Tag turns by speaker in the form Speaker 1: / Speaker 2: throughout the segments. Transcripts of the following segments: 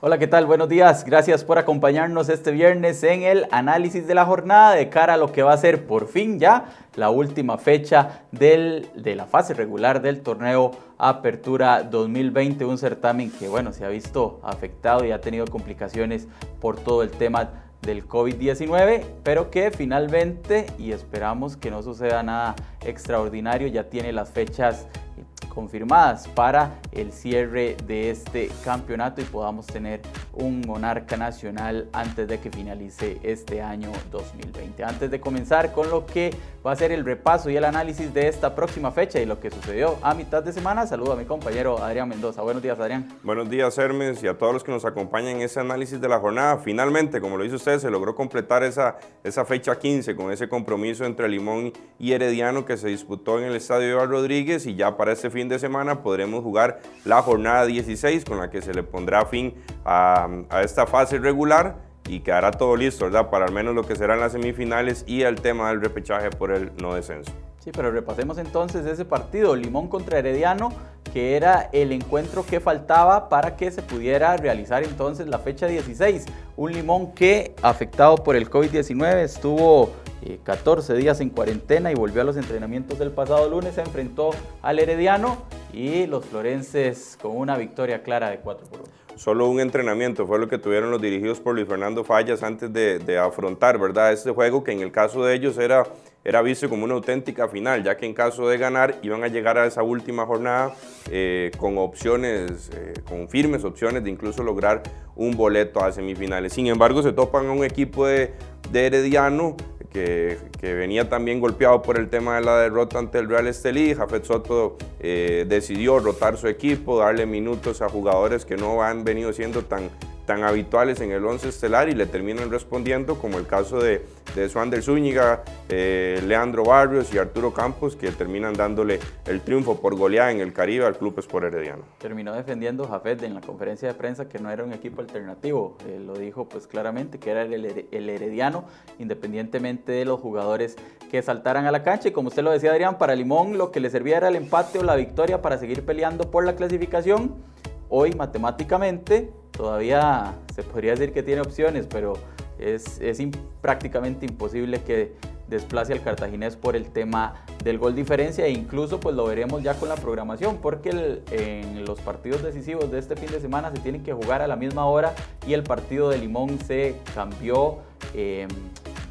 Speaker 1: Hola, ¿qué tal? Buenos días. Gracias por acompañarnos este viernes en el análisis de la jornada de cara a lo que va a ser por fin ya la última fecha del, de la fase regular del torneo Apertura 2020, un certamen que bueno, se ha visto afectado y ha tenido complicaciones por todo el tema del COVID-19, pero que finalmente, y esperamos que no suceda nada extraordinario, ya tiene las fechas confirmadas para el cierre de este campeonato y podamos tener un monarca nacional antes de que finalice este año 2020. Antes de comenzar con lo que va a ser el repaso y el análisis de esta próxima fecha y lo que sucedió a mitad de semana, saludo a mi compañero Adrián Mendoza. Buenos días, Adrián.
Speaker 2: Buenos días, Hermes, y a todos los que nos acompañan en ese análisis de la jornada. Finalmente, como lo dice usted, se logró completar esa, esa fecha 15 con ese compromiso entre Limón y Herediano que se disputó en el Estadio Iván Rodríguez y ya para este fin de semana podremos jugar la jornada 16 con la que se le pondrá fin a, esta fase regular y quedará todo listo, ¿verdad? Para al menos lo que serán las semifinales y el tema del repechaje por el no descenso.
Speaker 1: Sí, pero repasemos entonces ese partido, Limón contra Herediano, que era el encuentro que faltaba para que se pudiera realizar entonces la fecha 16. Un Limón que, afectado por el COVID-19, estuvo 14 eh, días en cuarentena y volvió a los entrenamientos del pasado lunes, se enfrentó al Herediano y los florenses con una victoria clara de 4 por 1.
Speaker 2: Solo un entrenamiento fue lo que tuvieron los dirigidos por Luis Fernando Fallas antes de, afrontar, ¿verdad? Este juego que en el caso de ellos era, era visto como una auténtica final, ya que en caso de ganar iban a llegar a esa última jornada eh, con opciones, eh, con firmes opciones de incluso lograr un boleto a semifinales. Sin embargo, se topan a un equipo de Herediano que, venía también golpeado por el tema de la derrota ante el Real Estelí. Jafet Soto eh, decidió rotar su equipo, darle minutos a jugadores que no han venido siendo tan, tan habituales en el 11 estelar y le terminan respondiendo, como el caso de, de Swander Zúñiga, eh, Leandro Barrios y Arturo Campos, que terminan dándole el triunfo por goleada en el Caribe al Club Sport Herediano.
Speaker 1: Terminó defendiendo Jafet en la conferencia de prensa que no era un equipo alternativo, eh, lo dijo pues claramente que era el, el Herediano, independientemente de los jugadores que saltaran a la cancha y como usted lo decía Adrián, para Limón lo que le servía era el empate o la victoria para seguir peleando por la clasificación. Hoy matemáticamente todavía se podría decir que tiene opciones, pero es, prácticamente imposible que desplace al cartaginés por el tema del gol diferencia e incluso pues lo veremos ya con la programación porque en los partidos decisivos de este fin de semana se tienen que jugar a la misma hora y el partido de Limón se cambió em,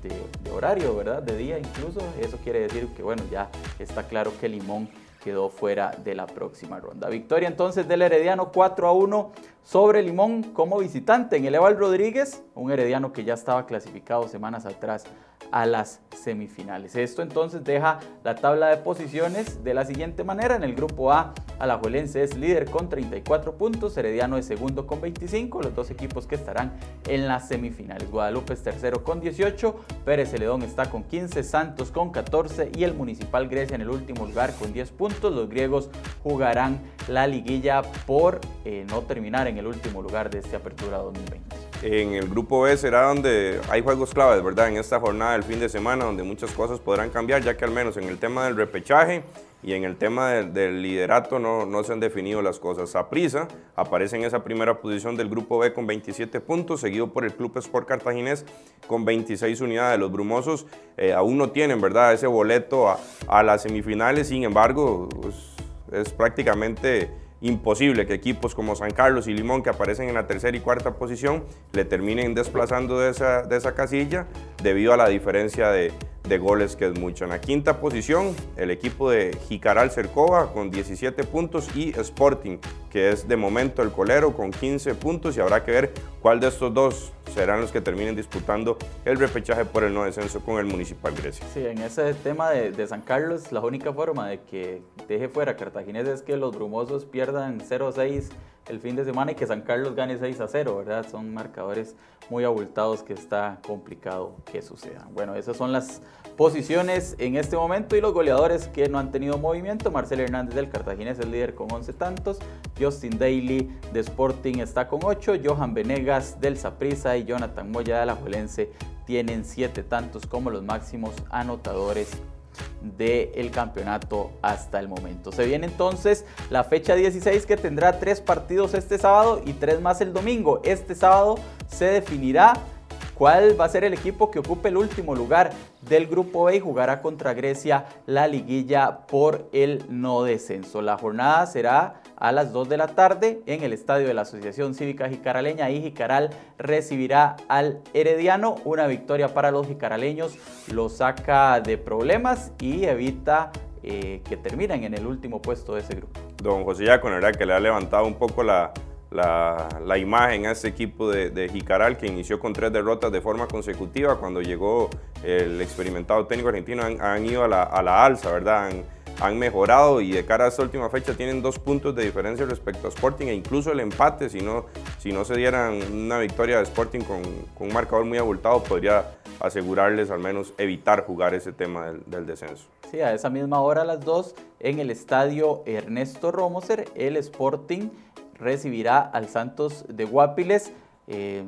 Speaker 1: de, de, horario, ¿verdad? De día incluso. Eso quiere decir que bueno, ya está claro que Limón quedó fuera de la próxima ronda. Victoria entonces del Herediano 4 a 1 sobre Limón como visitante en el Eval Rodríguez, un Herediano que ya estaba clasificado semanas atrás a las semifinales. Esto entonces deja la tabla de posiciones de la siguiente manera. En el grupo A, Alajuelense es líder con 34 puntos, Herediano es segundo con 25, los dos equipos que estarán en las semifinales. Guadalupe es tercero con 18, Pérez Celedón está con 15, Santos con 14 y el Municipal Grecia en el último lugar con 10 puntos. Los griegos jugarán la liguilla por eh, no terminar en el último lugar de esta apertura 2020.
Speaker 2: En el grupo B será donde hay juegos claves, ¿verdad? En esta jornada del fin de semana, donde muchas cosas podrán cambiar, ya que al menos en el tema del repechaje y en el tema del, liderato no, no, se han definido las cosas. Saprisa aparece en esa primera posición del grupo B con 27 puntos, seguido por el Club Sport Cartaginés con 26 unidades. Los brumosos eh, aún no tienen, ¿verdad? Ese boleto a, a las semifinales, sin embargo, pues, es prácticamente imposible que equipos como San Carlos y Limón, que aparecen en la tercera y cuarta posición, le terminen desplazando de esa, de esa casilla debido a la diferencia de, de goles que es mucho. En la quinta posición, el equipo de Jicaral Cercova con 17 puntos y Sporting, que es de momento el colero con 15 puntos y habrá que ver cuál de estos dos serán los que terminen disputando el repechaje por el no descenso con el Municipal Grecia.
Speaker 1: Sí, en ese tema de, de San Carlos, la única forma de que deje fuera Cartaginés es que los brumosos pierdan 0-6 el fin de semana y que San Carlos gane 6 a 0, ¿verdad? Son marcadores muy abultados que está complicado que sucedan. Bueno, esas son las posiciones en este momento y los goleadores que no han tenido movimiento. Marcel Hernández del Cartaginés es el líder con 11 tantos. Justin Daly de Sporting está con 8. Johan Venegas del Saprissa y Jonathan Moya de la Juelense tienen 7 tantos como los máximos anotadores del campeonato hasta el momento. Se viene entonces la fecha 16 que tendrá tres partidos este sábado y tres más el domingo. Este sábado se definirá cuál va a ser el equipo que ocupe el último lugar del grupo B y jugará contra Grecia la liguilla por el no descenso. La jornada será a las 2 de la tarde en el estadio de la Asociación Cívica Jicaraleña y Jicaral recibirá al Herediano. Una victoria para los jicaraleños lo saca de problemas y evita eh, que terminen en el último puesto de ese grupo.
Speaker 2: Don José verdad que le ha levantado un poco la, la, imagen a ese equipo de, Jicaral que inició con tres derrotas de forma consecutiva. Cuando llegó el experimentado técnico argentino han, ido a la, a la, alza, ¿verdad? Han, mejorado y de cara a esta última fecha tienen dos puntos de diferencia respecto a Sporting e incluso el empate, si no, si no se dieran una victoria de Sporting con, un marcador muy abultado, podría asegurarles al menos evitar jugar ese tema del, del, descenso.
Speaker 1: Sí, a esa misma hora, a las dos, en el estadio Ernesto Romoser, el Sporting recibirá al Santos de Guapiles. Eh,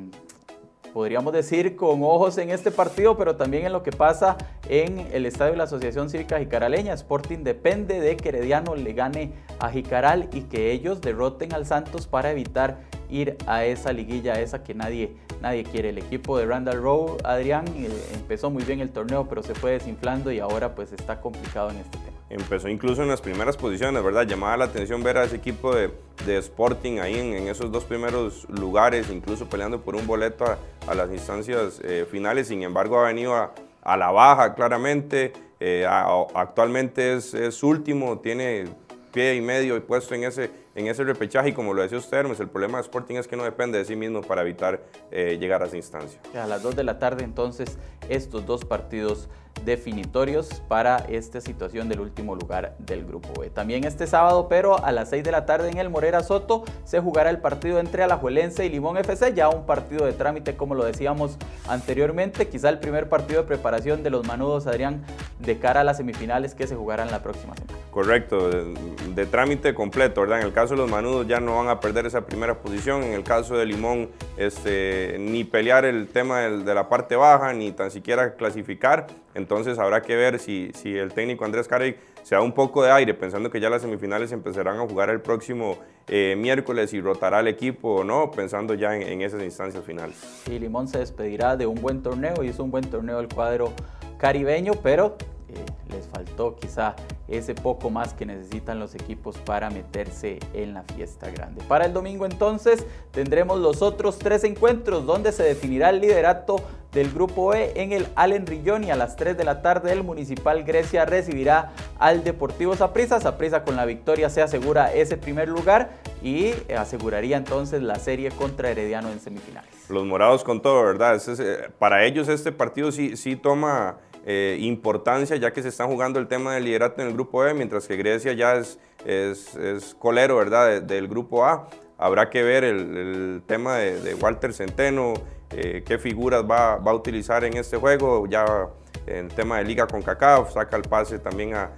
Speaker 1: podríamos decir con ojos en este partido, pero también en lo que pasa en el estadio de la Asociación Cívica Jicaraleña. Sporting depende de que Herediano le gane a Jicaral y que ellos derroten al Santos para evitar ir a esa liguilla, esa que nadie, nadie quiere. El equipo de Randall Rowe, Adrián, eh, empezó muy bien el torneo, pero se fue desinflando y ahora pues está complicado en este tema
Speaker 2: empezó incluso en las primeras posiciones, ¿verdad? Llamaba la atención ver a ese equipo de, Sporting ahí en, esos dos primeros lugares, incluso peleando por un boleto a, las instancias eh, finales. Sin embargo, ha venido a, la baja claramente. Eh, actualmente es, es, último, tiene pie y medio puesto en ese, en ese repechaje y como lo decía usted, Hermes, el problema de Sporting es que no depende de sí mismo para evitar eh, llegar a esa instancia.
Speaker 1: A las 2 de la tarde entonces estos dos partidos definitorios para esta situación del último lugar del grupo B. También este sábado, pero a las 6 de la tarde en el Morera Soto, se jugará el partido entre Alajuelense y Limón FC, ya un partido de trámite como lo decíamos anteriormente, quizá el primer partido de preparación de los manudos Adrián de cara a las semifinales que se jugarán la próxima semana.
Speaker 2: Correcto, de, trámite completo, ¿verdad? En el caso de los manudos ya no van a perder esa primera posición, en el caso de Limón este, ni pelear el tema de la parte baja, ni tan siquiera clasificar, entonces habrá que ver si, el técnico Andrés Carey se da un poco de aire pensando que ya las semifinales empezarán a jugar el próximo eh, miércoles y rotará el equipo o no, pensando ya en, esas instancias finales.
Speaker 1: Y Limón se despedirá de un buen torneo y es un buen torneo el cuadro caribeño, pero eh, les faltó quizá ese poco más que necesitan los equipos para meterse en la fiesta grande. Para el domingo entonces tendremos los otros tres encuentros donde se definirá el liderato del grupo E en el Allen Rillón y a las 3 de la tarde el Municipal Grecia recibirá al Deportivo Saprissa. Saprissa con la victoria se asegura ese primer lugar y aseguraría entonces la serie contra Herediano en semifinales.
Speaker 2: Los morados con todo, ¿verdad? Eh, para ellos este partido sí, sí toma eh, importancia ya que se están jugando el tema del liderato en el grupo E, mientras que Grecia ya es, es, colero ¿verdad? del grupo A. Habrá que ver el, tema de, Walter Centeno, eh, qué figuras va, va, a utilizar en este juego. Ya el tema de Liga con CACAF, saca el pase también a,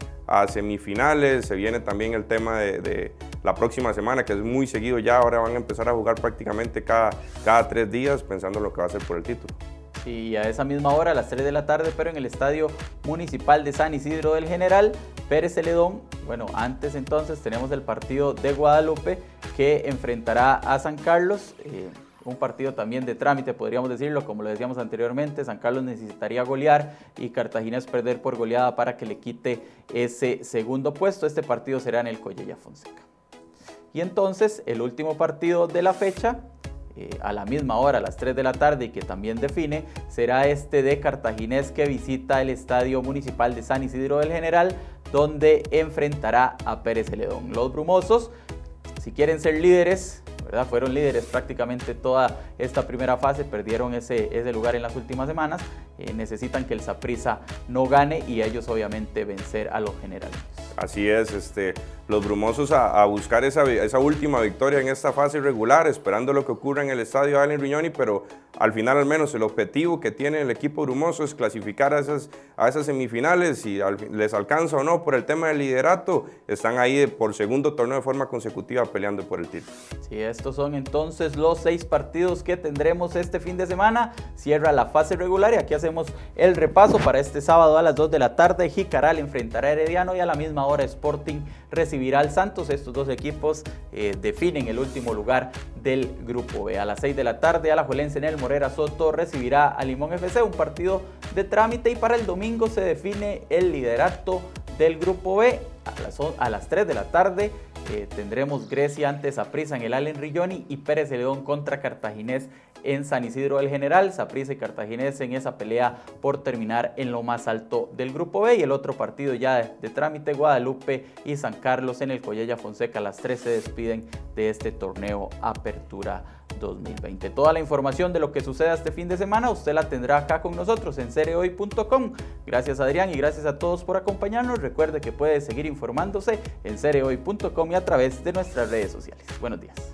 Speaker 2: semifinales. Se viene también el tema de, la próxima semana, que es muy seguido ya. Ahora van a empezar a jugar prácticamente cada, cada tres días pensando en lo que va a ser por el título
Speaker 1: y a esa misma hora, a las 3 de la tarde, pero en el Estadio Municipal de San Isidro del General, Pérez Celedón. Bueno, antes entonces tenemos el partido de Guadalupe que enfrentará a San Carlos. Eh, un partido también de trámite, podríamos decirlo, como lo decíamos anteriormente, San Carlos necesitaría golear y Cartaginés perder por goleada para que le quite ese segundo puesto. Este partido será en el Collella Fonseca. Y entonces el último partido de la fecha eh, a la misma hora, a las 3 de la tarde, y que también define, será este de Cartaginés que visita el Estadio Municipal de San Isidro del General, donde enfrentará a Pérez Celedón. Los brumosos, si quieren ser líderes, fueron líderes prácticamente toda esta primera fase, perdieron ese, ese lugar en las últimas semanas, eh, necesitan que el Saprissa no gane y ellos obviamente vencer a los generales.
Speaker 2: Así es, este, los brumosos a, buscar esa, esa, última victoria en esta fase regular, esperando lo que ocurra en el estadio Allen Riñoni, pero al final al menos el objetivo que tiene el equipo brumoso es clasificar a esas, a esas semifinales y les alcanza o no por el tema del liderato, están ahí por segundo torneo de forma consecutiva peleando por el título.
Speaker 1: Sí, estos son entonces los seis partidos que tendremos este fin de semana. Cierra la fase regular y aquí hacemos el repaso para este sábado a las 2 de la tarde. Jicaral enfrentará a Herediano y a la misma hora Sporting recibirá al Santos. Estos dos equipos eh, definen el último lugar del grupo B. A las 6 de la tarde, Alajuelense en el Morera Soto recibirá a Limón FC, un partido de trámite y para el domingo se define el liderato del grupo B. A las, a las 3 de la tarde eh, tendremos Grecia antes Prisa en el Allen Rilloni y Pérez de León contra Cartaginés en San Isidro del General. Saprissa y Cartaginés en esa pelea por terminar en lo más alto del grupo B. Y el otro partido ya de, trámite, Guadalupe y San Carlos en el Collella Fonseca. Las tres se despiden de este torneo Apertura 2020. Toda la información de lo que suceda este fin de semana usted la tendrá acá con nosotros en cereoy.com. Gracias Adrián y gracias a todos por acompañarnos. Recuerde que puede seguir informándose en cereoy.com y a través de nuestras redes sociales. Buenos días.